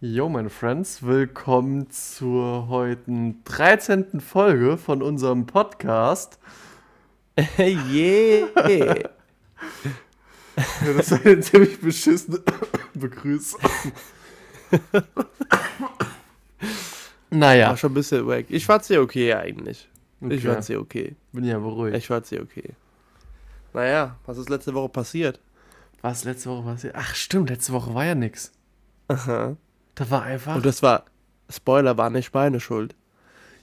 Yo, meine Friends, willkommen zur heutigen 13. Folge von unserem Podcast. yeah! Das ist eine ziemlich beschissene Begrüßung. naja, War schon ein bisschen wack. Ich fand sie okay eigentlich. Okay. Ich fand sie okay. bin ja beruhigt. Ich fand sie okay. Naja, was ist letzte Woche passiert? Was letzte Woche passiert? Ach, stimmt, letzte Woche war ja nix. Aha. Da war einfach, Und das war, Spoiler, war nicht meine Schuld.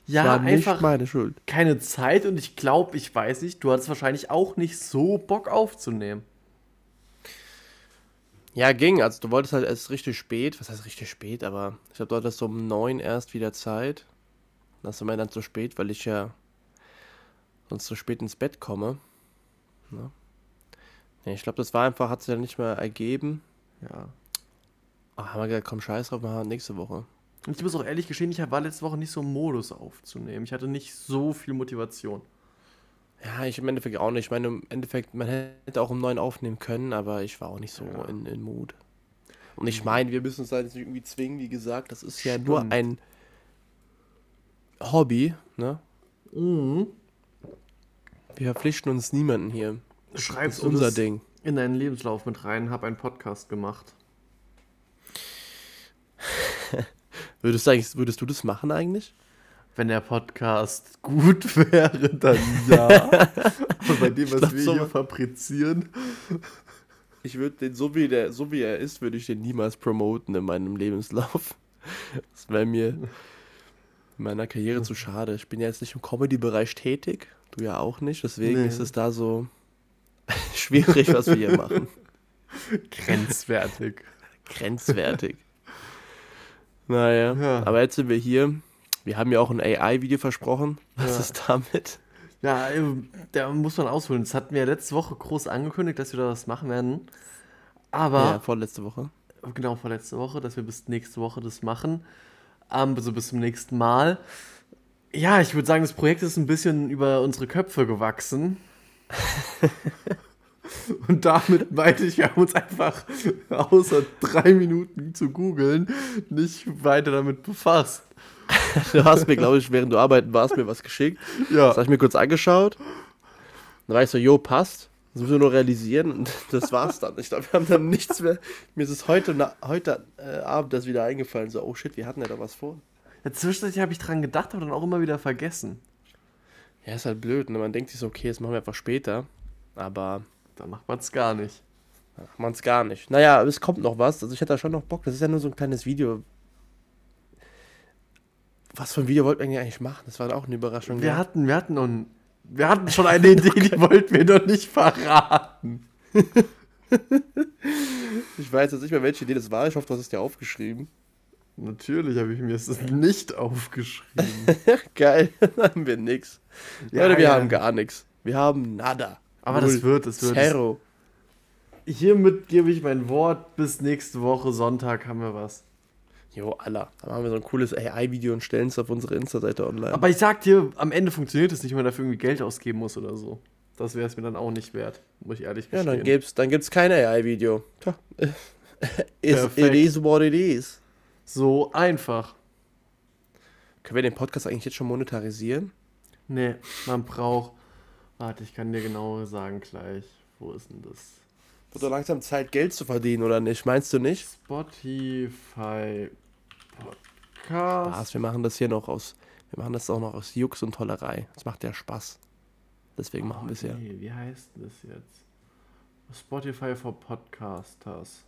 ja, war nicht einfach meine Schuld. keine Zeit und ich glaube, ich weiß nicht, du hattest wahrscheinlich auch nicht so Bock aufzunehmen. Ja, ging. Also du wolltest halt erst richtig spät. Was heißt richtig spät? Aber ich glaube, du hattest so um neun erst wieder Zeit. Das ist mir dann zu spät, weil ich ja sonst zu spät ins Bett komme. Ne? Nee, ich glaube, das war einfach, hat sich dann nicht mehr ergeben. Ja. Ah, haben wir gesagt, komm, scheiß drauf, machen wir nächste Woche. Und ich muss auch ehrlich gestehen, ich war letzte Woche nicht so im Modus aufzunehmen. Ich hatte nicht so viel Motivation. Ja, ich im Endeffekt auch nicht. Ich meine, im Endeffekt, man hätte auch um neun aufnehmen können, aber ich war auch nicht so Ja. in, in Mut. Und ich meine, wir müssen uns da jetzt nicht irgendwie zwingen, wie gesagt, das ist ja nur Stimmt. ein Hobby, ne? Mhm. Wir verpflichten uns niemanden hier. Das Schreibst ist du unser das Ding. in deinen Lebenslauf mit rein, hab einen Podcast gemacht. Würdest du, eigentlich, würdest du das machen eigentlich? Wenn der Podcast gut wäre, dann ja. Aber bei dem, was glaub, wir so- hier fabrizieren. Ich würde den, so wie, der, so wie er ist, würde ich den niemals promoten in meinem Lebenslauf. Das wäre mir in meiner Karriere zu schade. Ich bin ja jetzt nicht im Comedy-Bereich tätig, du ja auch nicht, deswegen Nee. ist es da so schwierig, was wir hier machen. Grenzwertig. Grenzwertig. Naja, Ja. aber jetzt sind wir hier. Wir haben ja auch ein AI-Video versprochen. Was Ja. ist damit? Ja, ähm, da muss man ausholen. Das hatten wir letzte Woche groß angekündigt, dass wir da was machen werden. Aber Ja, vorletzte Woche. genau vorletzte Woche, dass wir bis nächste Woche das machen. Ähm, also bis zum nächsten Mal. Ja, ich würde sagen, das Projekt ist ein bisschen über unsere Köpfe gewachsen. Und damit meinte ich, wir haben uns einfach außer drei Minuten zu googeln nicht weiter damit befasst. Du hast mir, glaube ich, während du arbeiten warst, mir was geschickt. Ja. Das habe ich mir kurz angeschaut. Dann war ich so, jo, passt. Das müssen wir nur realisieren und das war's dann. Ich glaube, wir haben dann nichts mehr. Mir ist es heute, na, heute äh, Abend das wieder eingefallen. So, oh shit, wir hatten ja da was vor. Ja, zwischendurch habe ich dran gedacht, aber dann auch immer wieder vergessen. Ja, ist halt blöd. Ne? Man denkt sich so, okay, das machen wir einfach später. Aber Dann macht man es gar nicht. dann macht man es gar nicht. Naja, es kommt noch was. Also ich hätte da schon noch Bock. Das ist ja nur so ein kleines Video. Was für ein Video wollten wir eigentlich machen? Das war auch eine Überraschung. Wir ja. hatten, wir hatten ein, wir hatten schon eine Idee, die wollten wir noch nicht verraten. Ich weiß jetzt nicht mehr, welche Idee das war. Ich hoffe, du hast es dir aufgeschrieben. Natürlich habe ich mir es nicht aufgeschrieben. Geil, dann haben wir nix. Ja, Leute, wir ja. haben gar nichts. Wir haben nada. Aber das Null. wird, das wird. Zero. Hiermit gebe ich mein Wort. Bis nächste Woche Sonntag haben wir was. Jo, Allah. Dann machen wir so ein cooles AI-Video und stellen es auf unsere Insta-Seite online. Aber ich sag dir, am Ende funktioniert es nicht, wenn man dafür irgendwie Geld ausgeben muss oder so. Das wäre es mir dann auch nicht wert, muss ich ehrlich ja, gestehen. dann gibt's, dann gibt's kein AI-Video. It is what it is. so einfach. Können wir den Podcast eigentlich jetzt schon monetarisieren? Nee, man braucht. Warte, ich kann dir genau sagen gleich. Wo ist denn das? Wird doch langsam Zeit, Geld zu verdienen, oder nicht? Meinst du nicht? Spotify Podcast. Spaß, wir machen das hier noch aus. Wir machen das auch noch aus Jux und Tollerei. Das macht ja Spaß. Deswegen machen wir es ja. Oh, Nee, wie heißt das jetzt? Spotify for Podcasters.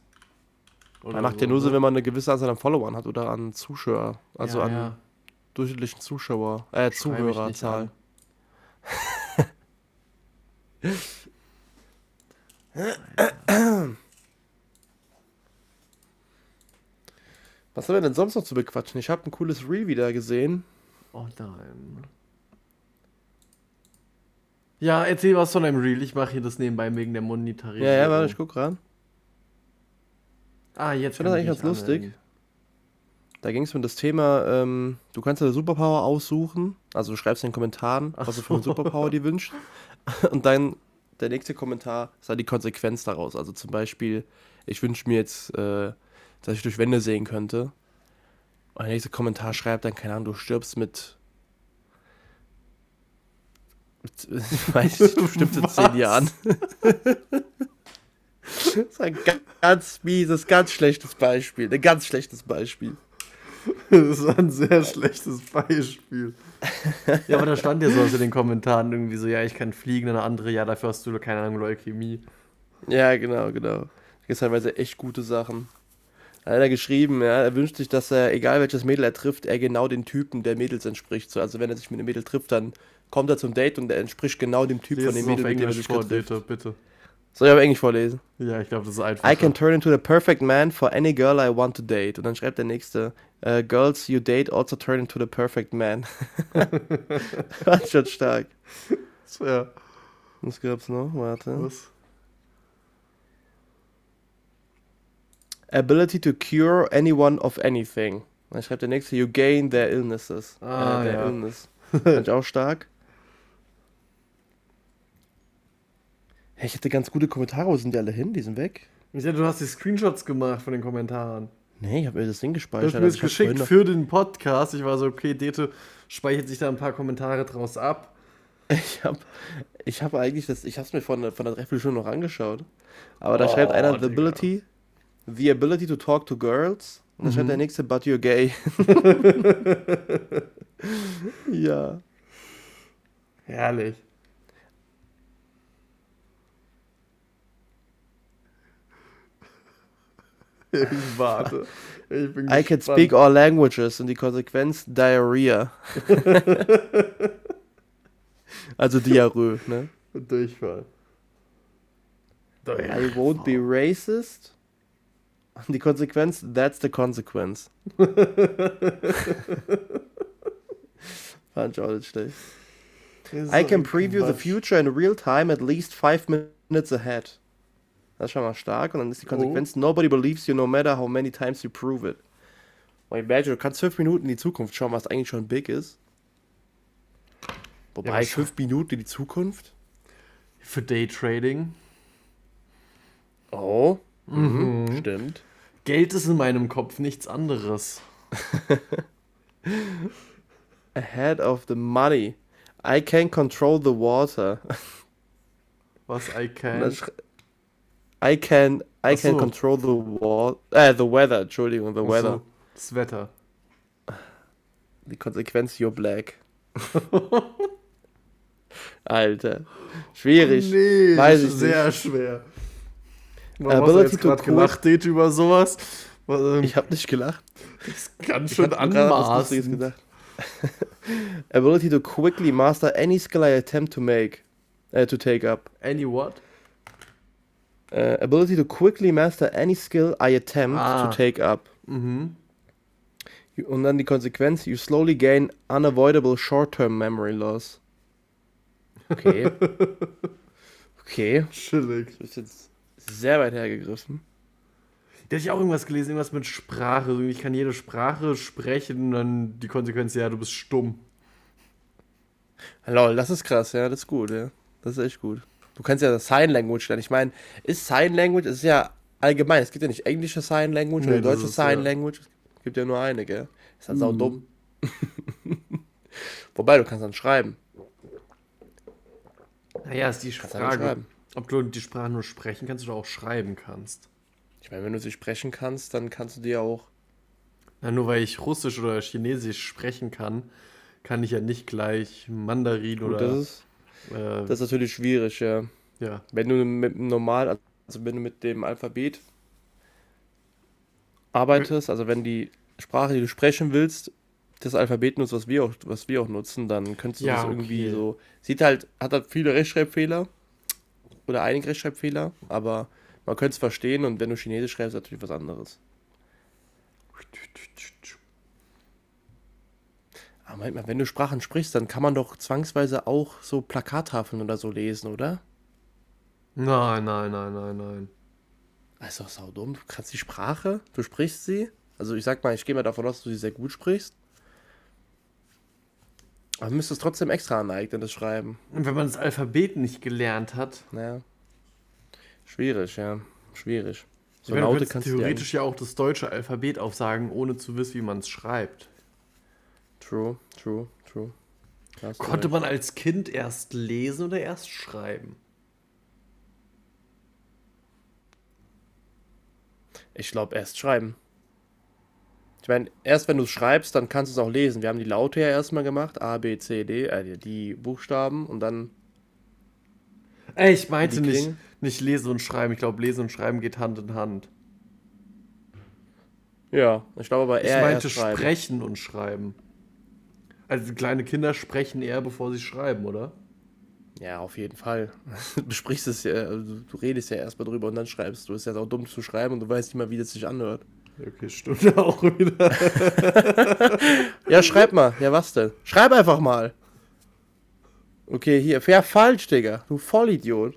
Oder Man macht ja nur so, ne? wenn man eine gewisse Anzahl an Followern hat oder an Zuschauer. Also ja, an ja. durchschnittlichen Zuschauer, äh, Schreib Zuhörerzahl. Was haben wir denn sonst noch zu bequatschen? Ich habe ein cooles Reel wieder gesehen. Oh nein. Ja, erzähl was von deinem Reel. Ich mache hier das nebenbei wegen der Monetarisierung. Ja, ja, warte, ich guck ran. Ah, jetzt Ich finde das eigentlich ganz lustig. Da ging es um das Thema, ähm, du kannst dir eine Superpower aussuchen. Also du schreibst in den Kommentaren, was du für eine. Superpower dir wünschst. Und dann der nächste Kommentar ist halt die Konsequenz daraus. Also zum Beispiel, ich wünsche mir jetzt, äh, dass ich durch Wände sehen könnte. Und der nächste Kommentar schreibt dann, keine Ahnung, du stirbst mit. mit ich weiß nicht, du stirbst in zehn? Jahren. das ist ein ga- ganz mieses, ganz schlechtes Beispiel. Ein ganz schlechtes Beispiel. Das war ein sehr schlechtes Beispiel. Ja, aber da stand ja sowas in den Kommentaren irgendwie so, ja, ich kann fliegen, eine andere, ja, dafür hast du, keine Ahnung, Leukämie. Ja, genau, genau. Da gibt teilweise echt gute Sachen. Da hat er geschrieben, ja, er wünscht sich, dass er, egal welches Mädel er trifft, er genau den Typen der Mädels entspricht. So, also wenn er sich mit einem Mädel trifft, dann kommt er zum Date und er entspricht genau dem Typ Lies von dem Mädel, mit dem er sich vor, trifft. bitte, bitte. Soll ich aber Englisch vorlesen? Ja, ich glaube, das ist einfach. I can turn into the perfect man for any girl I want to date. Und dann schreibt der nächste, äh, Girls you date also turn into the perfect man. War schon stark. Ja, Was gab's noch? Warte. was? Ability to cure anyone of anything. Dann schreibt der nächste, you gain their illnesses. Ah, äh, their ja. illness. Fand ich auch stark. Hey, ich hatte ganz gute Kommentare. Wo sind die alle hin? Die sind weg. Ja, du hast die Screenshots gemacht von den Kommentaren. Nee, ich habe mir das Ding Du hast gespeichert. mir Also das ich geschickt für den Podcast. Ich war so, okay, Dete speichert sich da ein paar Kommentare draus ab. ich habe ich hab eigentlich das, ich habe es mir von, von der Dreiviertelstunde noch angeschaut. Aber da Oh, schreibt einer, the ability, the ability to talk to girls. Und dann schreibt Mhm. der nächste, but you're gay. ja. Herrlich. Ich warte. Ich bin I can gespannt. speak all languages und die Konsequenz Diarrhea. also Diarrhoe, ne? Durchfall. I won't be racist. Und die Konsequenz, that's the consequence. Fand ich auch nicht schlecht. I can preview the future in real time at least five minutes ahead. Das ist schon mal stark. Und dann ist die Konsequenz, nobody believes you no matter how many times you prove it. Well, imagine, du kannst fünf Minuten in die Zukunft schauen, was eigentlich schon big ist. Wobei, aber fünf Minuten in die Zukunft? Für Daytrading. Oh, mhm. stimmt. Geld ist in meinem Kopf nichts anderes. Ahead of the money. I can control the water. Was I can. I can, I Ach can so. control the water. Äh, the weather, Entschuldigung, the Ach weather. so, Das Wetter. Die Konsequenz, you're black. Alter. Schwierig. Nee, Weiß das ich ist sehr schwer. Warum Ability hast du jetzt gerade gelacht, Date, über sowas? Was, ähm, Ich hab nicht gelacht. ganz schön hab gerade was Lustiges anmaßend. gedacht. Ability to quickly master any skill I attempt to make. Äh, to take up. Any what? Äh, ability to quickly master any skill I attempt Ah. to take up. Mhm. Und dann die Konsequenz, you slowly gain unavoidable short-term memory loss. Okay. Okay. Chillig. Das ist jetzt sehr weit hergegriffen. Da hatte ich auch irgendwas gelesen, irgendwas mit Sprache. Ich kann jede Sprache sprechen und dann die Konsequenz, ja, du bist stumm. Lol, das ist krass, ja, das ist gut, ja. Das ist echt gut. Du kannst ja das Sign Language lernen. Ich meine, ist Sign Language, es ist ja allgemein. Es gibt ja nicht englische Sign Language Nee, oder deutsche ist, Sign ja. Language. Es gibt ja nur eine, gell? Ist halt sau Mhm. dumm. Wobei, du kannst dann schreiben. Naja, ist die Kannst Frage, schreiben. ob du die Sprache nur sprechen kannst oder auch schreiben kannst. Ich meine, wenn du sie sprechen kannst, dann kannst du die ja auch. Na, nur weil ich Russisch oder Chinesisch sprechen kann, kann ich ja nicht gleich Mandarin Gut, oder. das ist, äh, das ist natürlich schwierig, ja. ja. Wenn du mit dem normal, also wenn du mit dem Alphabet arbeitest, also wenn die Sprache, die du sprechen willst, das Alphabet nutzt, was wir auch, was wir auch nutzen, dann könntest du Ja, das irgendwie okay. so. Sieht halt, hat halt viele Rechtschreibfehler oder einige Rechtschreibfehler, aber man könnte es verstehen und wenn du Chinesisch schreibst, ist natürlich was anderes. Aber Moment mal, wenn du Sprachen sprichst, dann kann man doch zwangsweise auch so Plakattafeln oder so lesen, oder? Nein, nein, nein, nein, nein. Das ist doch saudumm. Du kannst die Sprache, du sprichst sie. Also ich sag mal, ich gehe mal davon aus, dass du sie sehr gut sprichst. Aber du müsstest trotzdem extra aneignen, das Schreiben. Und wenn man das Alphabet nicht gelernt hat, Naja. Schwierig, ja. Schwierig. So ich meine, du Laute kannst du dir theoretisch ja auch das deutsche Alphabet aufsagen, ohne zu wissen, wie man es schreibt. True, true, true. Konnte man als Kind erst lesen oder erst schreiben? Ich glaube, erst schreiben. Ich meine, erst wenn du es schreibst, dann kannst du es auch lesen. Wir haben die Laute ja erstmal gemacht. A, B, C, D, äh, die- Buchstaben und dann Ey, ich meinte nicht, nicht lesen und schreiben. Ich glaube, lesen und schreiben geht Hand in Hand. Ja, ich glaube aber Ich eher meinte erst sprechen und schreiben. Also kleine Kinder sprechen eher, bevor sie schreiben, oder? Ja, auf jeden Fall. Du besprichst es ja, also du redest ja erstmal drüber und dann schreibst du. Ist ja auch dumm zu schreiben und du weißt nicht mal, wie das sich anhört. Okay, stimmt auch wieder. Ja, schreib mal. Ja, was denn? Schreib einfach mal. Okay, hier. Fair falsch, Digga. Du Vollidiot.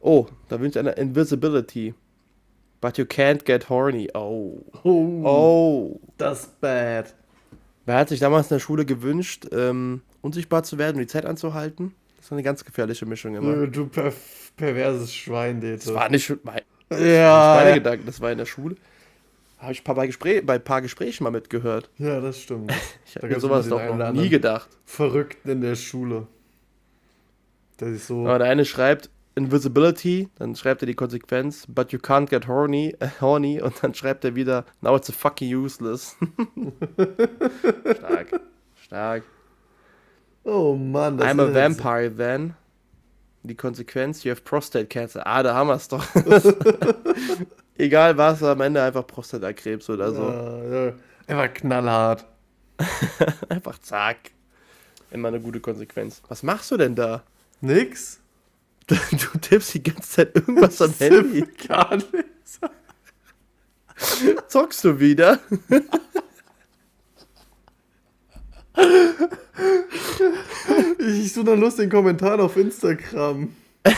Oh, da wünscht einer Invisibility. But you can't get horny. Oh. Oh, Oh. das ist bad. Wer hat sich damals in der Schule gewünscht, ähm, unsichtbar zu werden und die Zeit anzuhalten? Das war eine ganz gefährliche Mischung immer. Du per perverses Schwein, Dete. Das war nicht mein, meine ja, Gedanken, das war in der Schule. Habe ich bei, Gespräch, bei ein paar Gesprächen mal mitgehört. ja, das stimmt. Ich habe mir sowas doch noch nie gedacht. Verrückten in der Schule. Der sich so. Aber der eine schreibt Invisibility, dann schreibt er die Konsequenz, but you can't get horny, horny und dann schreibt er wieder, now it's a fucking useless. Stark. Stark. Oh Mann, das I'm a ist- vampire then. Die Konsequenz, you have prostate cancer. Ah, da haben wir es doch. Egal was, am Ende einfach Prostatakrebs oder so. Ja, ja. Einfach knallhart. Einfach zack. Immer eine gute Konsequenz. Was machst du denn da? Nix? Du, tippst die ganze Zeit irgendwas am Handy. Gar nichts. Zockst du wieder? Ich so einen lustigen Kommentar auf Instagram.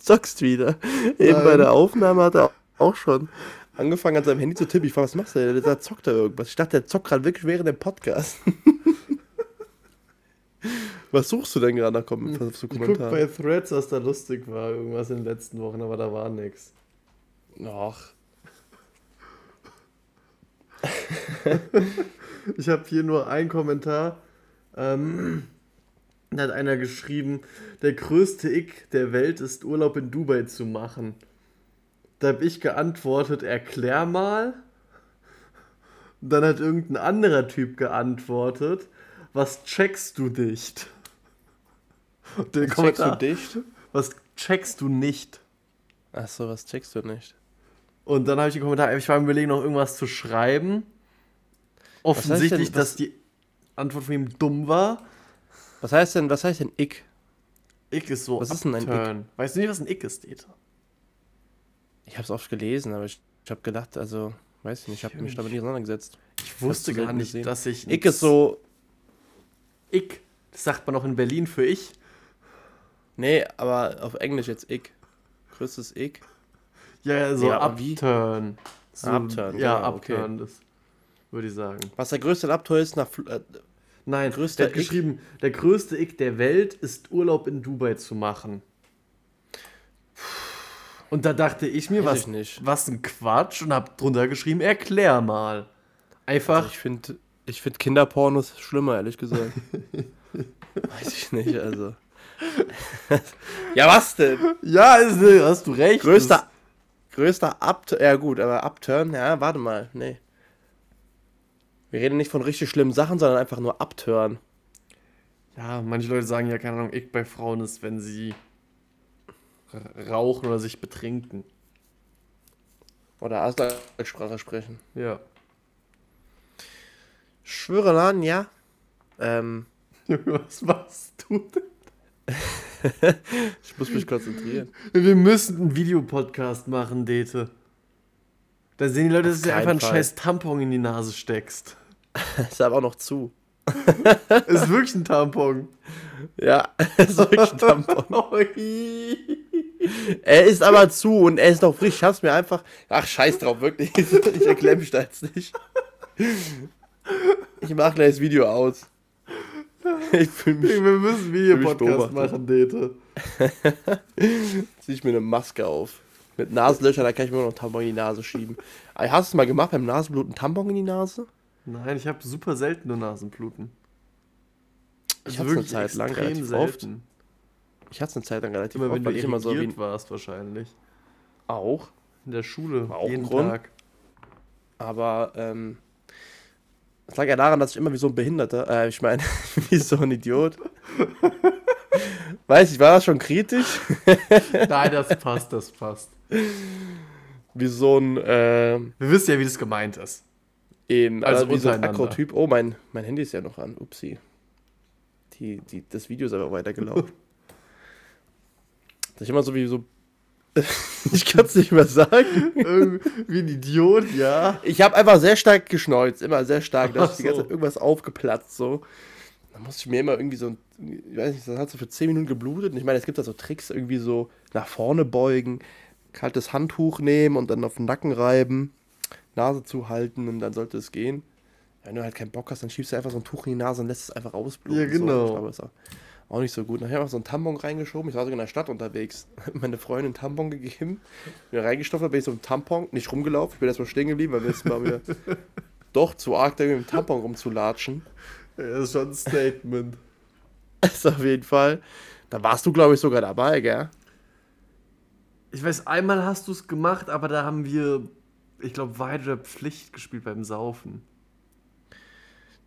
zockst wieder. Eben Nein. bei der Aufnahme hat er auch schon angefangen an seinem Handy zu tippen. Ich frage, was machst du denn? Der zockt da irgendwas. Ich dachte, der zockt gerade wirklich während dem Podcast. Was suchst du denn gerade nach Kom für Ich guck Kommentaren? bei Threads, was da lustig war. Irgendwas in den letzten Wochen, aber da war nix. Ach, Ich habe hier nur einen Kommentar. Ähm, da hat einer geschrieben, der größte Ick der Welt ist Urlaub in Dubai zu machen. Da habe ich geantwortet, erklär mal. Und dann hat irgendein anderer Typ geantwortet, was checkst du nicht? Der checkst Kommentar, du dicht? was checkst du nicht? Achso, was checkst du nicht? Und dann habe ich den Kommentar, ich war im Überlegen, noch irgendwas zu schreiben. Offensichtlich, denn- was- dass die Antwort von ihm dumm war. Was heißt denn, was heißt denn Ick? Ick ist so Was ist denn ein Upturn. Weißt du nicht, was ein Ick ist, Dieter? Ich habe es oft gelesen, aber ich, ich habe gedacht, also, weiß ich nicht, ich habe mich damit nie auseinandergesetzt. Ich wusste gar nicht, gesehen? dass ich. Ick ist so, Ick. Das sagt man auch in Berlin für ich. Nee, aber auf Englisch jetzt Ick. Größtes Ick. Ja, ja, so Ja? Upturn. So, Upturn, Ja, genau, okay. Upturn, das würde ich sagen. Was der größte Abenteuer ist nach, Fl- äh, Nein, Größter der hat Ick? geschrieben, der größte Ick der Welt ist Urlaub in Dubai zu machen. Und da dachte ich mir, was, ich nicht. was ein Quatsch und hab drunter geschrieben, erklär mal. Einfach, Also ich finde ich find Kinderpornos schlimmer, ehrlich gesagt. Weiß ich nicht, also. ja, was denn? ja, ist, hast du recht. Größter, größter Upturn, ja gut, aber Upturn, ja, warte mal, nee. Wir reden nicht von richtig schlimmen Sachen, sondern einfach nur Upturn. Ja, manche Leute sagen ja, keine Ahnung, Ick bei Frauen ist, wenn sie rauchen oder sich betrinken. Oder Auslagssprache sprechen. Ja. Schwöre an, ja. Ähm, Was machst du denn? ich muss mich konzentrieren. Wir müssen einen Videopodcast machen, Dete. Da sehen die Leute, dass du dir einfach einen Fall. scheiß Tampon in die Nase steckst. Ist aber auch noch zu. ist wirklich ein Tampon. Ja, ist wirklich ein Tampon. Er ist aber zu und er ist noch frisch. Ich hab's mir einfach. Ach, scheiß drauf, wirklich. Ich erkläre mich da jetzt nicht. Ich mach gleich das Video aus. Ich fühle mich. Wir müssen einen mich Videopodcast beobachtet. machen, Dete. Zieh ich mir eine Maske auf. Mit Nasenlöchern, da kann ich mir noch einen Tampon in die Nase schieben. Hast du es mal gemacht beim Nasenbluten Tampon in die Nase? Nein, ich habe super selten nur Nasenbluten. Ich Also hatte eine Zeit lang relativ oft. selten. Ich hatte es eine Zeit lang relativ Immer wenn oft, du weil ich immer so wie warst wahrscheinlich. auch. In der Schule, War auch jeden Grund. Tag. Aber ähm, es lag ja daran, dass ich immer wie so ein Behinderter, äh, ich meine, wie so ein Idiot. Weiß ich, war das schon kritisch? Nein, das passt, das passt. Wie so ein, äh, Wir wissen ja, wie das gemeint ist. eben, Also wie so ein. Akro-Typ. Oh, mein, mein Handy ist ja noch an. Upsi. Die, die, das Video ist aber weitergelaufen. Dass ich immer so wie so. ich kann es nicht mehr sagen. Irgendwie ein Idiot, ja. Ich habe einfach sehr stark geschneuzt, immer sehr stark. Da ist die ganze. Zeit irgendwas aufgeplatzt so. Da musste ich mir immer irgendwie so, ein- ich weiß nicht, das hat so für 10 Minuten geblutet. Und ich meine, es gibt da so Tricks, irgendwie so nach vorne beugen, kaltes Handtuch nehmen und dann auf den Nacken reiben, Nase zuhalten und dann sollte es gehen. Wenn du halt keinen Bock hast, dann schiebst du einfach so ein Tuch in die Nase und lässt es einfach ausbluten. Ja, genau. So. Auch nicht so gut. Nachher habe ich so einen Tampon reingeschoben. Ich war sogar in der Stadt unterwegs. Meine Freundin einen Tampon gegeben. Wieder reingestopft, bin ich so im Tampon, nicht rumgelaufen. Ich bin erstmal stehen geblieben, weil wir jetzt mal wieder doch zu arg da mit dem Tampon rumzulatschen. Das ist schon ein Statement. Das ist auf jeden Fall. Da warst du, glaube ich, sogar dabei, gell? Ich weiß, einmal hast du es gemacht, aber da haben wir, ich glaube, weitere Pflicht gespielt beim Saufen.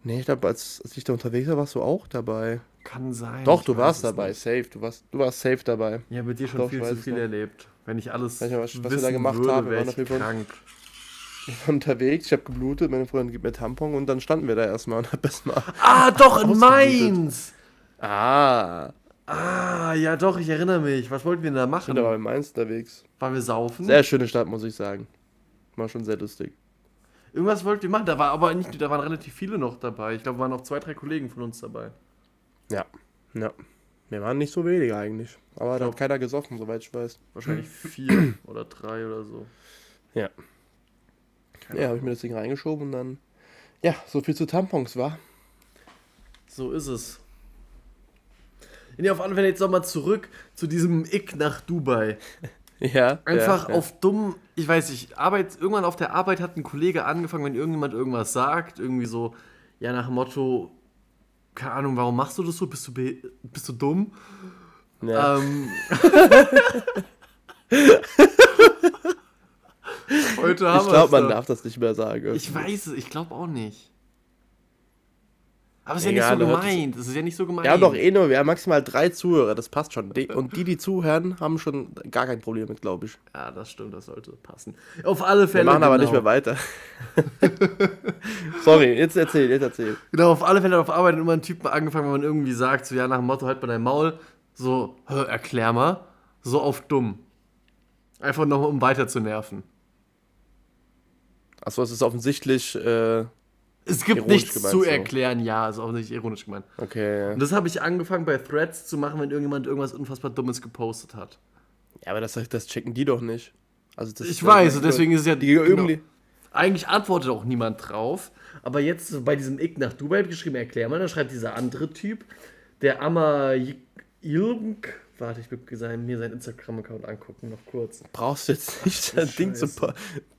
Nee, ich glaube, als, als ich da unterwegs war, warst du auch dabei. Kann sein. Doch, ich du warst dabei, nicht. safe. Du warst, du warst safe dabei. Ja, mit dir schon Doch, viel ich zu viel noch. erlebt. Wenn ich alles nicht, was- was wir da gemacht würde, haben, wir wäre waren ich krank. Ich war unterwegs, ich habe geblutet, meine Freundin gibt mir Tampon und dann standen wir da erstmal und hab erstmal. Ah, doch, in. Mainz! Ah, Ah, ja doch, ich erinnere mich. Was wollten wir denn da ich machen? bin aber in Mainz unterwegs. Waren wir saufen? Sehr schöne Stadt, muss ich sagen. War schon sehr lustig. Irgendwas wollten wir machen, da war aber nicht, da waren relativ viele noch dabei. Ich glaube, waren noch zwei, drei Kollegen von uns dabei. Ja, ja. Wir waren nicht so wenige eigentlich. Aber da hat keiner gesoffen, soweit ich weiß. Wahrscheinlich vier oder drei oder so. Ja. Keine Ja, habe ich mir das Ding reingeschoben und dann. Ja, so viel zu Tampons, war. So ist es. Ja, auf Fälle jetzt nochmal zurück zu diesem Ick nach Dubai. Ja. Einfach ja, ja. auf dumm, ich weiß nicht, Arbeit, irgendwann auf der Arbeit hat ein Kollege angefangen, wenn irgendjemand irgendwas sagt, irgendwie so, ja, nach dem Motto, keine Ahnung, warum machst du das so? Bist du, bist du dumm? Ja. Ähm, Heute haben ich glaube, man darf das nicht mehr sagen. Ich weiß es, ich glaube auch nicht. Aber es ist ja Egal, nicht so gemeint. Es ist ja nicht so gemeint. Wir haben doch eh nur, wir haben maximal drei Zuhörer, das passt schon. Und die, die zuhören, haben schon gar kein Problem mit, glaube ich. Ja, das stimmt, das sollte passen. Auf alle Wir Fälle. machen aber genau. nicht mehr weiter. Sorry, jetzt erzähl, jetzt erzähl. Genau, auf alle Fälle hat auf Arbeit immer ein Typ angefangen, wenn man irgendwie sagt, so ja, nach dem Motto, halt bei dein Maul, so, hä, erklär mal, so auf dumm. Einfach noch, um weiter zu nerven. Achso, es ist offensichtlich, äh, Es gibt Ironisch nichts gemeint, zu so. erklären, ja, ist auch nicht ironisch gemeint. okay. Und das habe ich angefangen bei Threads zu machen, wenn irgendjemand irgendwas unfassbar Dummes gepostet hat. Ja, aber das, das checken die doch nicht. Also das, Ich weiß, deswegen ist es ja die irgendwie. Eigentlich antwortet auch niemand drauf. Aber jetzt bei diesem Ick nach Dubai geschrieben, erklär mal, dann schreibt dieser andere Typ, der Amma Ilmk. Warte, ich will sein, mir seinen Instagram-Account angucken, noch kurz. Brauchst du jetzt nicht du dein Ding zu.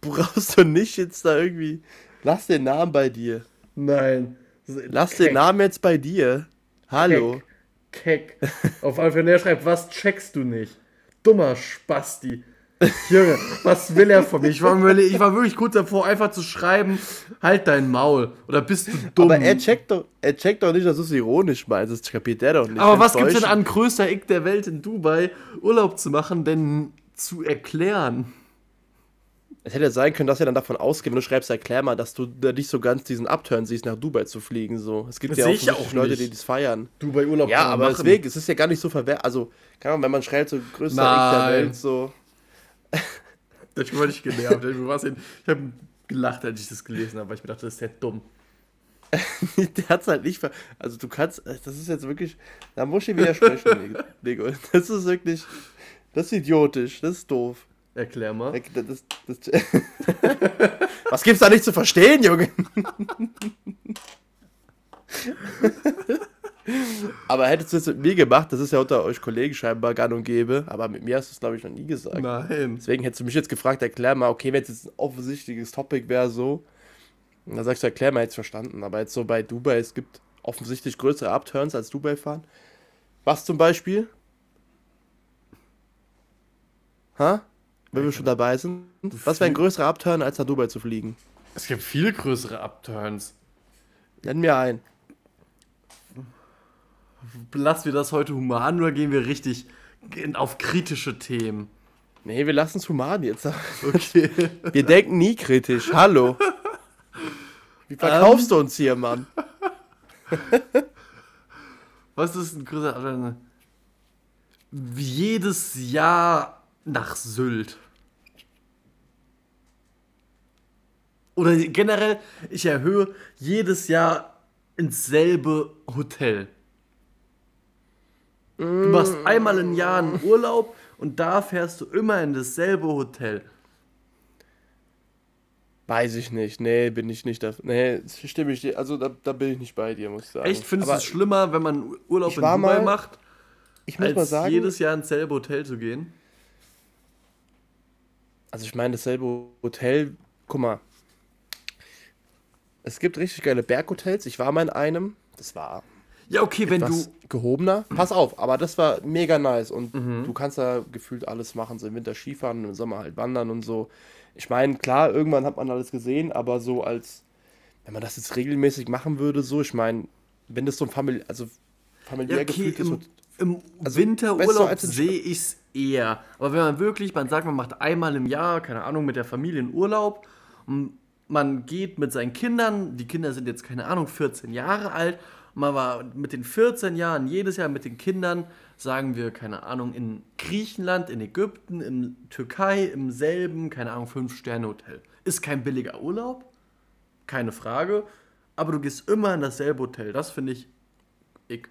Brauchst du nicht jetzt da irgendwie. Lass den Namen bei dir. Nein. Lass den Namen jetzt bei dir. Hallo. Keck. Auf alle Fälle, der schreibt, was checkst du nicht? Dummer Spasti. Junge, was will er von mir? Ich war, ich war wirklich kurz davor, einfach zu schreiben, halt dein Maul. Oder bist du dumm? Aber er checkt doch, er checkt doch nicht, dass du es ironisch meinst. Das kapiert der doch nicht. Aber was es gibt's denn an größter Ick der Welt in Dubai, Urlaub zu machen, denn zu erklären? Es hätte sein können, dass er dann davon ausgeht, wenn du schreibst, erklär mal, dass du da nicht so ganz diesen Upturn siehst, nach Dubai zu fliegen. So. Es gibt Das ja auch, auch Leute, die das feiern. Dubai Urlaub Ja, kann man aber machen. deswegen, es ist ja gar nicht so verwehrt. Also, keine Ahnung, wenn man schreibt, so größter Eck der. Welt, so. Ich war nicht genervt. Ich, habe gelacht, als ich das gelesen habe, weil ich mir dachte, das ist ja dumm. Der hat's halt nicht ver Also, du kannst, das ist jetzt wirklich, da muss ich widersprechen, Nico. Das ist wirklich, das ist idiotisch, das ist doof. Erklär mal. Das, das, das, Was gibt's da nicht zu verstehen, Junge? Aber hättest du es mit mir gemacht, das ist ja unter euch Kollegen scheinbar gang und gäbe, aber mit mir hast du es, glaube ich, noch nie gesagt. Nein. Deswegen hättest du mich jetzt gefragt, erklär mal, okay, wenn es jetzt ein offensichtliches Topic wäre, so, dann sagst du, erklär mal, jetzt verstanden. Aber jetzt so bei Dubai, es gibt offensichtlich größere Upturns als Dubai fahren. Was zum Beispiel? Ha? Wenn wir schon dabei sind. Was wäre ein größerer Upturn, als nach Dubai zu fliegen? Es gibt viel größere Upturns. Nenn mir einen. Lassen wir das heute human oder gehen wir richtig auf kritische Themen? Nee, wir lassen es human jetzt. Okay. Wir denken nie kritisch. Hallo. Wie verkaufst du uns hier, Mann? Was ist ein Upturn? Jedes Jahr nach Sylt. Oder generell, ich erhöhe jedes Jahr ins selbe Hotel. Du machst einmal im Jahr einen Urlaub und da fährst du immer in dasselbe Hotel. Weiß ich nicht. Nee, bin ich nicht dafür. Nee, stimme ich dir. Also da, da bin ich nicht bei dir, muss ich sagen. Echt? Findest du es schlimmer, wenn man Urlaub in Dubai mal- macht, ich muss als mal sagen, jedes Jahr ins selbe Hotel zu gehen? also ich meine, dasselbe Hotel, guck mal. Es gibt richtig geile Berghotels. Ich war mal in einem. Das war Ja, okay, wenn du. gehobener. Pass auf, aber das war mega nice. Und Mhm. du kannst da gefühlt alles machen. So im Winter Skifahren, im Sommer halt wandern und so. Ich meine, klar, irgendwann hat man alles gesehen, aber so als, wenn man das jetzt regelmäßig machen würde, so, ich meine, wenn das so ein Famili also familiär Ja, okay, gefühltes im, Hot- im Also, Winterurlaub in- sehe ich es eher. Aber wenn man wirklich, man sagt, man macht einmal im Jahr, keine Ahnung, mit der Familie einen Urlaub und man geht mit seinen Kindern, die Kinder sind jetzt, keine Ahnung, 14 Jahre alt, man war mit den 14 Jahren jedes Jahr mit den Kindern, sagen wir, keine Ahnung, in Griechenland, in Ägypten, in Türkei, im selben, keine Ahnung, 5-Sterne-Hotel. Ist kein billiger Urlaub, keine Frage, aber du gehst immer in dasselbe Hotel. Das finde ich ich.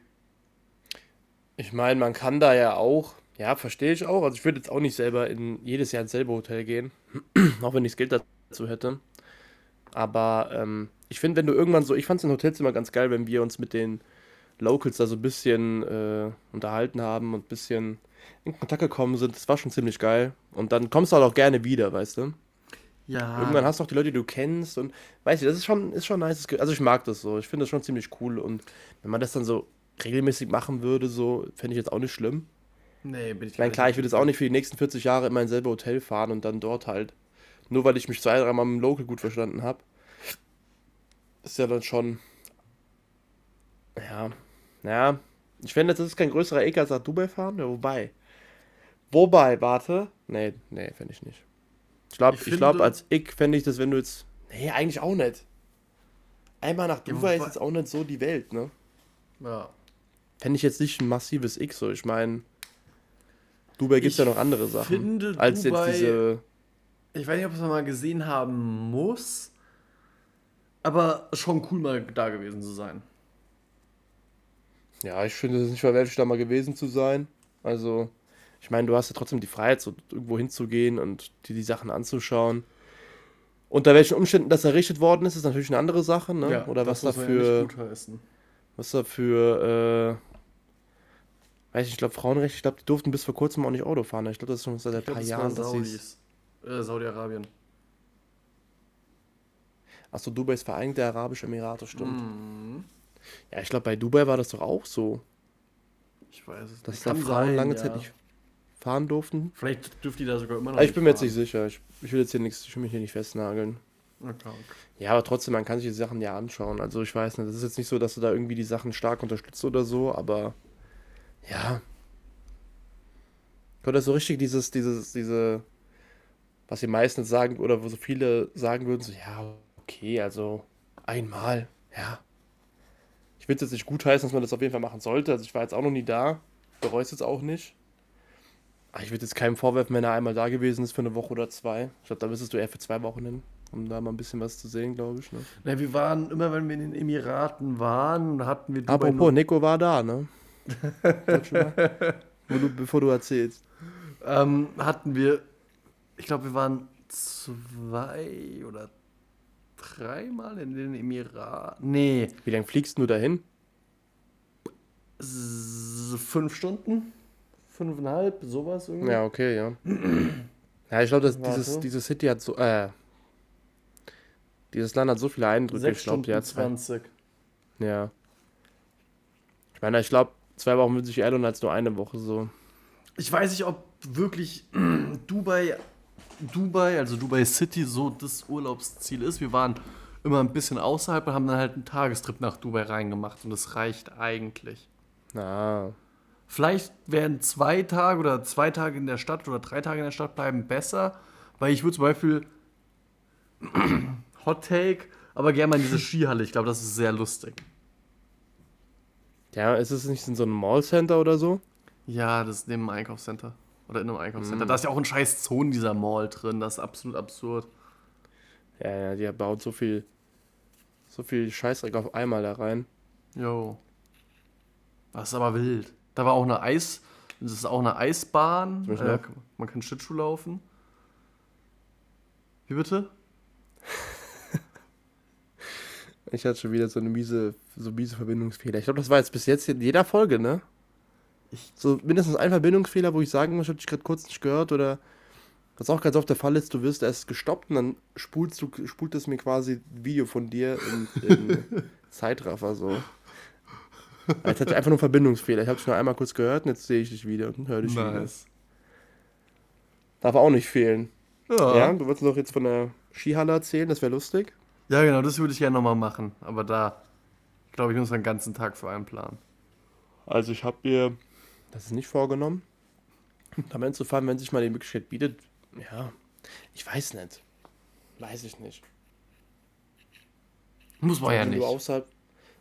Ich meine, man kann da ja auch, ja, verstehe ich auch. Also ich würde jetzt auch nicht selber in jedes Jahr ins selbe Hotel gehen, auch wenn ich das Geld dazu hätte. Aber ähm, ich finde, wenn du irgendwann so, ich fand es in Hotels immer ganz geil, wenn wir uns mit den Locals da so ein bisschen äh, unterhalten haben und ein bisschen in Kontakt gekommen sind. Das war schon ziemlich geil. Und dann kommst du halt auch gerne wieder, weißt du? Ja. Irgendwann hast du auch die Leute, die du kennst und weißt du, das ist schon, ist schon nice. Also ich mag das so. Ich finde das schon ziemlich cool. Und wenn man das dann so regelmäßig machen würde, so, fände ich jetzt auch nicht schlimm. Nee, bin ich Ich meine, klar, ich würde jetzt auch nicht für die nächsten 40 Jahre immer in selbe Hotel fahren und dann dort halt. Nur weil ich mich zwei, dreimal mit dem Local gut verstanden habe. Ist ja dann schon. Ja. Ja. Ich finde, das ist kein größerer Ekel als nach Dubai fahren. Ja, wobei. Wobei, warte. Nee, nee, fände ich nicht. Ich glaube, Ich ich glaub, finde- als ich fände ich das, wenn du jetzt. Nee, eigentlich auch nicht. Einmal nach Ja, Dubai ist wobei- jetzt auch nicht so die Welt, ne? Ja. Fände ich jetzt nicht ein massives X so. Ich meine, Dubai gibt es ja noch andere Sachen. finde als Dubai- jetzt diese. Ich weiß nicht, ob es mal gesehen haben muss, aber schon cool, mal da gewesen zu sein. Ja, ich finde es nicht verwerflich, da mal gewesen zu sein. Also, ich meine, du hast ja trotzdem die Freiheit, so irgendwo hinzugehen und dir die Sachen anzuschauen. Unter welchen Umständen das errichtet worden ist, ist natürlich eine andere Sache, ne? Oder was das dafür, Ja was dafür, äh, weiß ich, ich glaube, Frauenrecht, ich glaube, die durften bis vor kurzem auch nicht Auto fahren. Ich glaube, das ist schon seit ein paar das Jahren, sie Saudis. Äh, Saudi-Arabien. Achso, Dubai ist Vereinigte Arabische Emirate, stimmt. Mhm. Ja, ich glaube, bei Dubai war das doch auch so, Ich weiß es dass nicht. da Frauen sein, lange ja. Zeit nicht fahren durften. Vielleicht dürfte die da sogar immer noch Aber ich bin mir jetzt nicht sicher. Ich, ich will jetzt hier nichts, ich will mich hier nicht festnageln. Okay. Ja, aber trotzdem, man kann sich die Sachen ja anschauen. Also ich weiß nicht, das ist jetzt nicht so, dass du da irgendwie die Sachen stark unterstützt oder so, aber ja. Oder so richtig dieses, dieses, diese, was die meisten sagen, oder wo so viele sagen würden, so, ja, okay, also einmal, ja. Ich will es jetzt nicht gutheißen, dass man das auf jeden Fall machen sollte. Also ich war jetzt auch noch nie da, bereue es jetzt auch nicht. Aber ich würde jetzt keinem vorwerfen, wenn er einmal da gewesen ist für eine Woche oder zwei. Ich glaube, da müsstest du eher für zwei Wochen hin, um da mal ein bisschen was zu sehen, glaube ich. Ne? Na, wir waren, immer wenn wir in den Emiraten waren, hatten wir Dubai Apropos, Nico war da, ne? Du, bevor du erzählst. Ähm, hatten wir, ich glaube, wir waren zwei oder dreimal in den Emiraten. Nee, Wie lange fliegst du dahin? Fünf Stunden? Fünfeinhalb, sowas irgendwie? Ja, okay, ja. Ja, ich glaube, dieses, diese City hat so, äh, dieses Land hat so viele Eindrücke. Sechs ich glaube, zwei, 20. ja. Ich meine, ich glaube, zwei Wochen sich eher lohnen als nur eine Woche so. Ich weiß nicht, ob wirklich Dubai, Dubai, also Dubai City, so das Urlaubsziel ist. Wir waren immer ein bisschen außerhalb und haben dann halt einen Tagestrip nach Dubai reingemacht und das reicht eigentlich. Na, Vielleicht wären zwei Tage oder zwei Tage in der Stadt oder drei Tage in der Stadt bleiben besser, weil ich würde zum Beispiel Hot Take, aber gerne mal in diese Skihalle. Ich glaube, das ist sehr lustig. ja, ist es nicht in so einem Mallcenter oder so? Ja, das ist neben einem Einkaufscenter. Oder in einem Einkaufscenter. Mm. Da ist ja auch ein scheiß Zonen dieser Mall drin. Das ist absolut absurd. Ja, ja, die baut so viel, so viel Scheißdreck auf einmal da rein. Jo. Das ist aber wild. Da war auch eine Eis. Das ist auch eine Eisbahn. Äh, man kann Schlittschuh laufen. Wie bitte? Ich hatte schon wieder so eine miese, so miese Verbindungsfehler. Ich glaube, das war jetzt bis jetzt in jeder Folge, ne? Ich- so mindestens ein Verbindungsfehler, wo ich sagen muss, ich habe dich gerade kurz nicht gehört oder was auch ganz oft der Fall ist, du wirst erst gestoppt und dann spulst du, spult es mir quasi ein Video von dir in, in Zeitraffer so. Aber Jetzt hatte ich einfach nur Verbindungsfehler. Ich habe dich nur einmal kurz gehört und jetzt sehe ich dich wieder und höre dich wieder. Darf auch nicht fehlen. Ja. Ja, du wolltest noch jetzt von der Skihalle erzählen, das wäre lustig. ja, genau, das würde ich gerne nochmal machen. Aber da, glaube ich, muss man den ganzen Tag für einen planen. Also ich habe mir das ist nicht vorgenommen, da zu fahren, wenn sich mal die Möglichkeit bietet. Ja, ich weiß nicht. Weiß ich nicht. Muss man ja nicht. Außerhalb,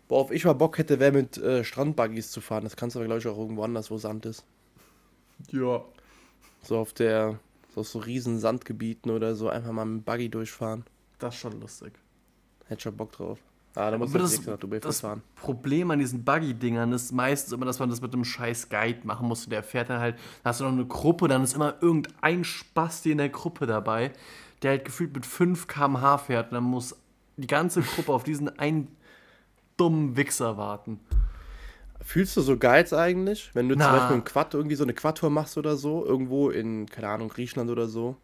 worauf ich mal Bock hätte, wäre mit äh, Strandbuggies zu fahren. Das kannst du aber, glaube ich, auch irgendwo anders, wo Sand ist. Ja. So auf der, so auf so riesen Sandgebieten oder so, einfach mal mit dem Buggy durchfahren. Das ist schon lustig. Hätte schon Bock drauf. Ah, da muss Aber ich das- nach Dubai das- fahren. Problem an diesen Buggy-Dingern ist meistens immer, dass man das mit einem scheiß Guide machen muss. Der fährt dann halt, da hast du noch eine Gruppe, dann ist immer irgendein Spasti in der Gruppe dabei, der halt gefühlt mit 5 km/h fährt. Und dann muss die ganze Gruppe auf diesen einen dummen Wichser warten. Fühlst du so Guides eigentlich, wenn du Na. zum Beispiel im Quad irgendwie so eine Quad-Tour machst oder so, irgendwo in, keine Ahnung, Griechenland oder so?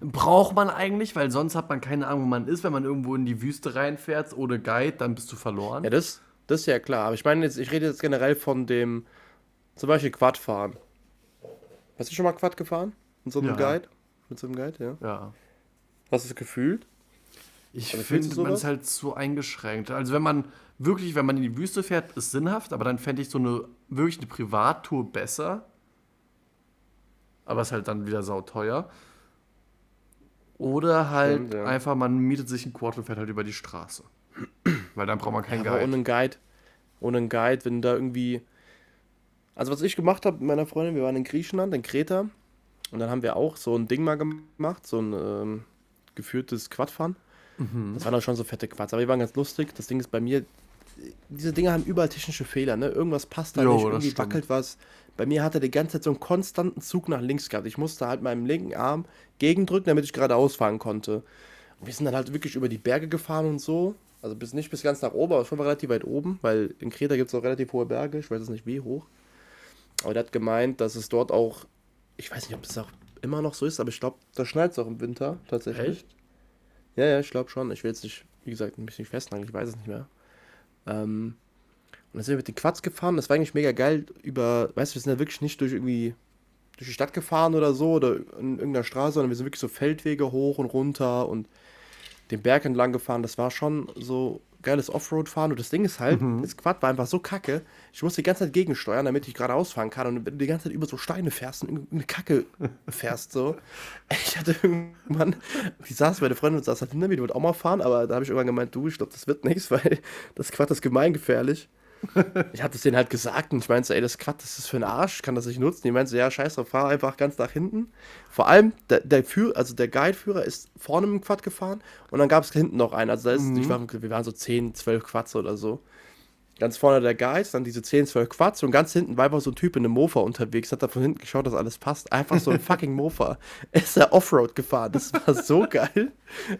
Braucht man eigentlich, weil sonst hat man keine Ahnung, wo man ist. Wenn man irgendwo in die Wüste reinfährt ohne Guide, dann bist du verloren. Ja, das, das ist ja klar. Aber ich meine jetzt, ich rede jetzt generell von dem, zum Beispiel Quadfahren. Hast du schon mal Quad gefahren? Mit so einem Ja. Guide? Mit so einem Guide, ja. Ja. Hast du es gefühlt? Ich Also finde, man ist halt so eingeschränkt. Also wenn man wirklich, wenn man in die Wüste fährt, ist sinnhaft, aber dann fände ich so eine wirklich eine Privattour besser. Aber ist halt dann wieder sauteuer. Oder halt Stimmt, ja. einfach, man mietet sich ein Quad und fährt halt über die Straße. Weil dann braucht man keinen Ja, aber ohne Guide. einen Guide. Ohne einen Guide, wenn da irgendwie. Also, was ich gemacht habe mit meiner Freundin, wir waren in Griechenland, in Kreta. Und dann haben wir auch so ein Ding mal gemacht, so ein ähm, geführtes Quadfahren. Mhm. Das waren auch schon so fette Quads, aber die waren ganz lustig. Das Ding ist bei mir, diese Dinger haben überall technische Fehler, ne? Irgendwas passt da Jo, nicht, irgendwie wackelt was. Bei mir hat er die ganze Zeit so einen konstanten Zug nach links gehabt. Ich musste halt meinem linken Arm gegendrücken, damit ich geradeaus fahren konnte. Und wir sind dann halt wirklich über die Berge gefahren und so. Also bis nicht bis ganz nach oben, aber schon relativ weit oben, weil in Kreta gibt es auch relativ hohe Berge. Ich weiß jetzt nicht wie hoch. Aber der hat gemeint, dass es dort auch, ich weiß nicht, ob das auch immer noch so ist, aber ich glaube, da schneit es auch im Winter tatsächlich. Echt? Ja, ja, ich glaube schon. Ich will jetzt nicht, wie gesagt, mich nicht festnageln, ich weiß es nicht mehr. Ähm, und dann sind wir mit den Quads gefahren. Das war eigentlich mega geil. Über, weißt du, wir sind ja wirklich nicht durch irgendwie durch die Stadt gefahren oder so oder in irgendeiner Straße, sondern wir sind wirklich so Feldwege hoch und runter und den Berg entlang gefahren. Das war schon so geiles Offroad-Fahren. Und das Ding ist halt, das Quad war einfach so kacke. Ich musste die ganze Zeit gegensteuern, damit ich geradeaus fahren kann. Und wenn du die ganze Zeit über so Steine fährst und irgendeine Kacke fährst, so. Ich hatte irgendwann, die saß, meine Freundin saß halt hinter mir, die wollte auch mal fahren, aber da habe ich irgendwann gemeint, du, ich glaube, das wird nichts, weil das Quad ist gemeingefährlich. Ich hatte es denen halt gesagt und ich meinte so, ey, das Quad, das ist für einen Arsch, kann das nicht nutzen. Die meinte so, ja, scheiß drauf, fahr einfach ganz nach hinten. Vor allem, der, der Führer, also der Guideführer ist vorne mit dem Quad gefahren und dann gab es hinten noch einen. Also da ist, ich war, wir waren so 10, 12 Quads oder so. Ganz vorne der Guide, dann diese 10, 12 Quads und ganz hinten war einfach so ein Typ in einem Mofa unterwegs, hat da von hinten geschaut, dass alles passt. Einfach so ein fucking Mofa. Ist er Offroad gefahren. Das war so geil.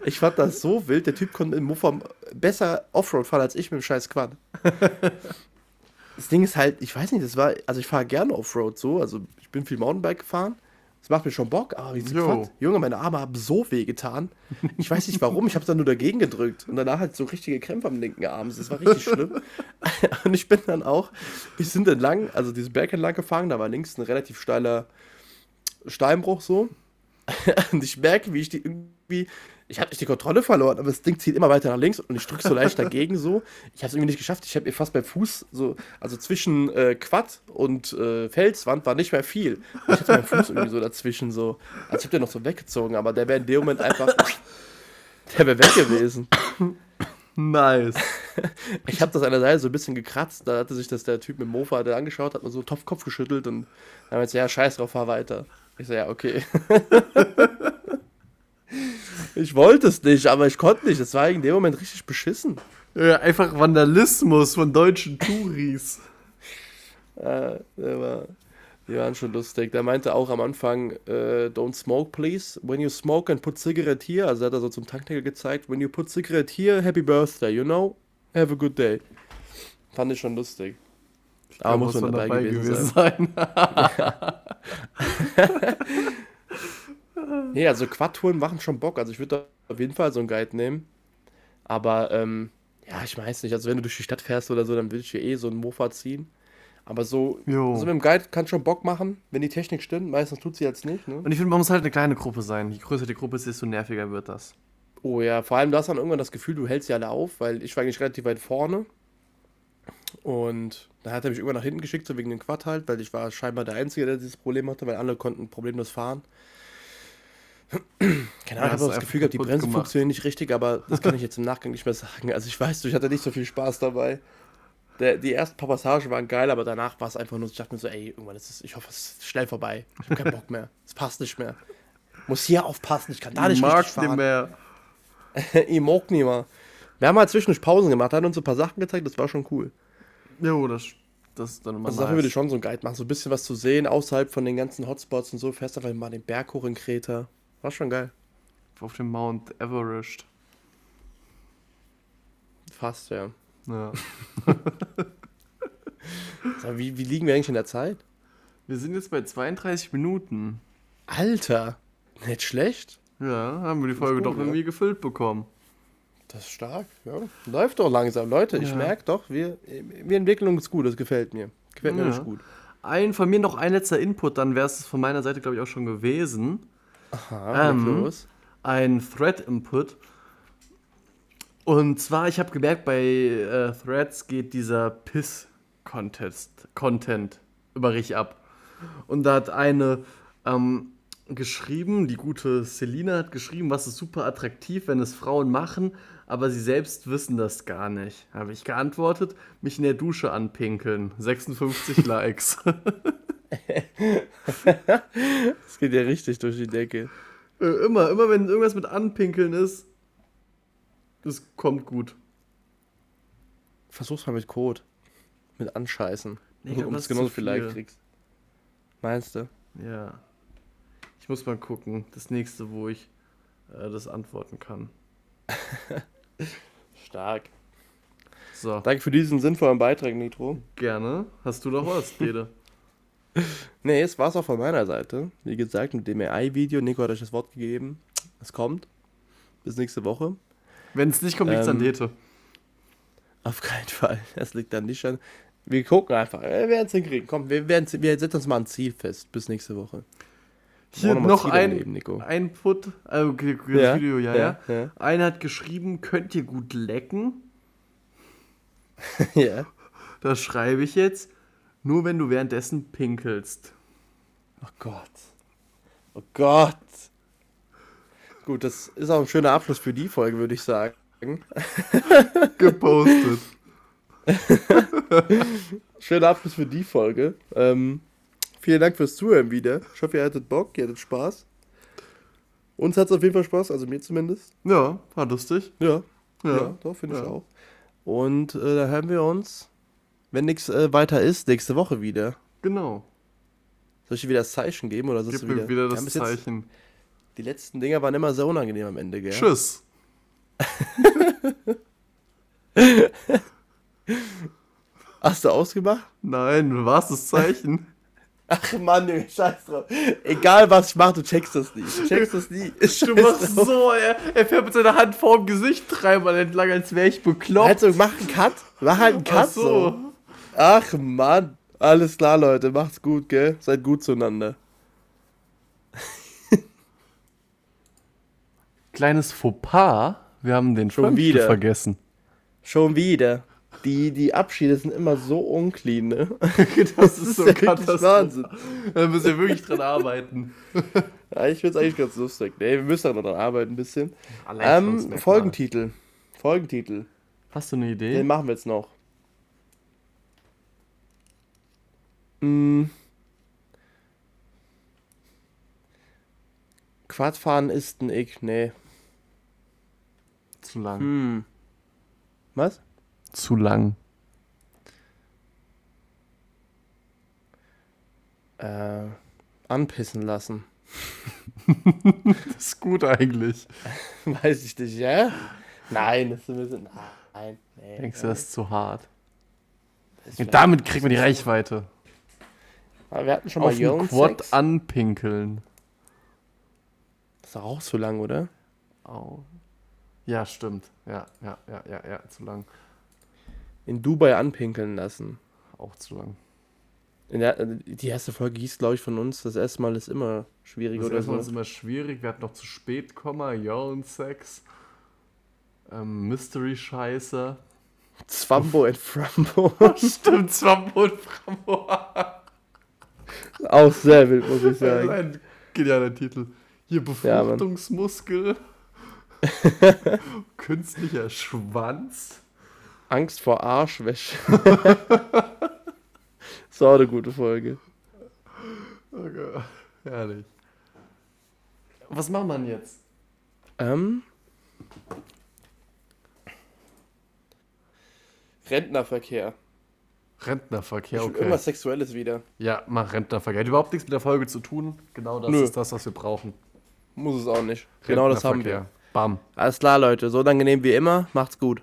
Ich fand das so wild. Der Typ konnte mit dem Mofa besser Offroad fahren als ich mit dem scheiß Quad. das Ding ist halt, ich weiß nicht, das war, also ich fahre gerne Offroad so, also ich bin viel Mountainbike gefahren. Das macht mir schon Bock, aber wie Quad, Junge, meine Arme haben so weh getan. Ich weiß nicht warum, ich habe dann nur dagegen gedrückt und danach halt so richtige Krämpfe am linken Arm. Das war richtig schlimm. und ich bin dann auch, wir sind entlang, also diesen Berg entlang gefahren, da war links ein relativ steiler Steinbruch so. und ich merke, wie ich die irgendwie ich habe nicht die Kontrolle verloren, aber das Ding zieht immer weiter nach links und ich drücke so leicht dagegen so. Ich habe es irgendwie nicht geschafft. Ich habe ihr fast beim Fuß so, also zwischen äh, Quad und äh, Felswand war nicht mehr viel. Und ich hatte meinen Fuß irgendwie so dazwischen so. Also ich habe den noch so weggezogen, aber der wäre in dem Moment einfach, der wäre weg gewesen. Nice. Ich habe das an der Seite so ein bisschen gekratzt. Da hatte sich das der Typ mit dem Mofa der angeschaut, hat mir so Topf Kopf geschüttelt und dann haben wir jetzt ja scheiß drauf, fahr weiter. Ich so ja okay. Ich wollte es nicht, aber ich konnte nicht. Das war in dem Moment richtig beschissen. Ja, einfach Vandalismus von deutschen Touris. Ja, der war, die waren schon lustig. Der meinte auch am Anfang, äh, don't smoke please. When you smoke and put cigarette here, also hat er so zum Tankdeckel gezeigt, when you put cigarette here, happy birthday, you know? Have a good day. Fand ich schon lustig. Ich Aber muss man dabei, dabei gewesen, gewesen sein. sein. Nee, also Quad-Touren machen schon Bock. Also ich würde auf jeden Fall so einen Guide nehmen. Aber ähm, ja, ich weiß nicht. Also wenn du durch die Stadt fährst oder so, dann würde ich hier eh so einen Mofa ziehen. Aber so, jo. also mit dem Guide kann schon Bock machen, wenn die Technik stimmt. Meistens tut sie jetzt nicht. Ne? Und ich finde, man muss halt eine kleine Gruppe sein. Je größer die Gruppe ist, desto nerviger wird das. Oh ja, vor allem du hast dann irgendwann das Gefühl, du hältst sie alle auf, weil ich war eigentlich relativ weit vorne. Und da hat er mich irgendwann nach hinten geschickt, so wegen dem Quad halt, weil ich war scheinbar der Einzige, der dieses Problem hatte, weil alle konnten problemlos fahren. Keine Ahnung, ich habe das Gefühl gehabt, die Bremsen gemacht. funktionieren nicht richtig, aber das kann ich jetzt im Nachgang nicht mehr sagen. Also ich weiß, ich hatte nicht so viel Spaß dabei. Der, die ersten paar Passagen waren geil, aber danach war es einfach nur, ich dachte mir so, ey, irgendwann ist es, ich hoffe, es ist schnell vorbei. Ich habe keinen Bock mehr. Es passt nicht mehr. Muss hier aufpassen, ich kann da nicht ich richtig fahren. mehr. ich mag nicht mehr. Wir haben halt zwischendurch Pausen gemacht, hat uns ein paar Sachen gezeigt, das war schon cool. Jo, das, das ist dann immer Also nice. dafür würde ich schon so ein Guide machen, so ein bisschen was zu sehen, außerhalb von den ganzen Hotspots und so, fährst einfach mal den Berg hoch in Kreta. War schon geil. Auf dem Mount Everest. Fast, ja. Ja. so, wie, wie liegen wir eigentlich in der Zeit? Wir sind jetzt bei 32 Minuten. Alter, nicht schlecht. Ja, haben wir die Folge gut, doch ja. irgendwie gefüllt bekommen. Das ist stark, ja. Läuft doch langsam. Leute, ich ja. merke doch, wir, wir entwickeln uns gut, das gefällt mir. Gefällt mir ja. nicht gut. Ein, von mir noch ein letzter Input, dann wäre es von meiner Seite, glaube ich, auch schon gewesen. Aha, ähm, los. Ein Thread-Input. Und zwar, ich habe gemerkt, bei äh, Threads geht dieser Piss-Contest, Content über richtig ab. Und da hat eine ähm, geschrieben, die gute Selina hat geschrieben, was ist super attraktiv, wenn es Frauen machen, aber sie selbst wissen das gar nicht. Habe ich geantwortet, mich in der Dusche anpinkeln. 56 Likes. das geht ja richtig durch die Decke. Äh, immer, immer wenn irgendwas mit Anpinkeln ist, das kommt gut. Versuch's mal mit Code. Mit Anscheißen. Nee, um es genauso viel Like kriegst. Meinst du? Ja. Ich muss mal gucken. Das nächste, wo ich äh, das antworten kann. Stark. So. Danke für diesen sinnvollen Beitrag, Nitro. Gerne. Hast du noch was, Dede? Nee, es war's auch von meiner Seite. Wie gesagt, mit dem AI-Video. Nico hat euch das Wort gegeben. Es kommt. Bis nächste Woche. Wenn es nicht kommt, liegt es ähm, an Dete. Auf keinen Fall. Das liegt dann nicht an. Wir gucken einfach. Wir werden es hinkriegen. Komm, wir, wir setzen uns mal ein Ziel fest. Bis nächste Woche. Hier noch, noch ein, Leben, ein Put, also okay, das ja, Video, ja, ja, ja. Einer hat geschrieben, könnt ihr gut lecken? ja. Das schreibe ich jetzt. Nur wenn du währenddessen pinkelst. Oh Gott. Oh Gott. Gut, das ist auch ein schöner Abschluss für die Folge, würde ich sagen. Gepostet. schöner Abschluss für die Folge. Ähm, vielen Dank fürs Zuhören wieder. Ich hoffe, ihr hattet Bock, ihr hattet Spaß. Uns hat es auf jeden Fall Spaß, also mir zumindest. Ja, war lustig. Ja. Ja, ja doch, finde ja. ich auch. Und äh, da hören wir uns wenn nichts äh, weiter ist, nächste Woche wieder. Genau. Soll ich dir wieder das Zeichen geben oder Gib wieder? wieder das Zeichen. die letzten Dinger waren immer sehr unangenehm am Ende, gell? Hast du ausgemacht? Nein, du warst das Zeichen. Ach Mann, Junge, scheiß drauf. Egal was ich mache, du checkst das nie. Du checkst das nie. Ist Du machst so, er, er fährt mit seiner Hand vorm Gesicht dreimal entlang, als wäre ich bekloppt. Also, mach einen Cut. Mach halt einen Cut Ach so. Ach Mann. Alles klar, Leute. Macht's gut, gell? Seid gut zueinander. Kleines Fauxpas, wir haben den Schon wieder. vergessen. Schon wieder. Die, die Abschiede sind immer so unclean, ne? Das ist so ja. Wahnsinn. Da müssen wir wirklich dran arbeiten. Ja, ich find's eigentlich ganz lustig. Nee, wir müssen da noch dran arbeiten ein bisschen. Ähm. Folgentitel. Folgentitel. Hast du eine Idee? Den machen wir jetzt noch. Mm. Quadfahren ist ein Ick. Nee. Zu lang. Hm. Was? Zu lang. Äh, anpissen lassen. Das ist gut eigentlich. Weiß ich nicht, ja? Nein, das ist ein bisschen. Nein, nee. Denkst du, das ist zu hart? ist damit kriegt man die Reichweite. Aber wir hatten schon mal Auf Jörn Quad Sex. anpinkeln. Das ist doch auch zu lang, oder? Au. Ja, stimmt. Ja, ja, ja, ja, ja, zu lang. In Dubai anpinkeln lassen. Auch zu lang. In der, die erste Folge hieß, glaube ich, von uns, das erste Mal ist immer schwierig Das oder erste Mal so. ist immer schwierig. Wir hatten noch zu spät Komma, Sex. Ähm, Mystery-Scheiße. Zwambo and Frambo. Stimmt, Zwampo und Frambo. auch sehr wild, muss ich Das ist sagen. ein genialer Titel. Hier Ja. Befruchtungsmuskel. Künstlicher Schwanz. Angst vor Arschwäsche. das war auch eine gute Folge. Okay. Herrlich. Was macht man jetzt? Ähm. Rentnerverkehr. Rentnerverkehr, okay. Irgendwas Sexuelles wieder. Ja, mach Rentnerverkehr. Hat überhaupt nichts mit der Folge zu tun. Genau das Nö. ist das, was wir brauchen. Muss es auch nicht. Genau das haben wir. Bam. Alles klar, Leute. So unangenehm wie immer. Macht's gut.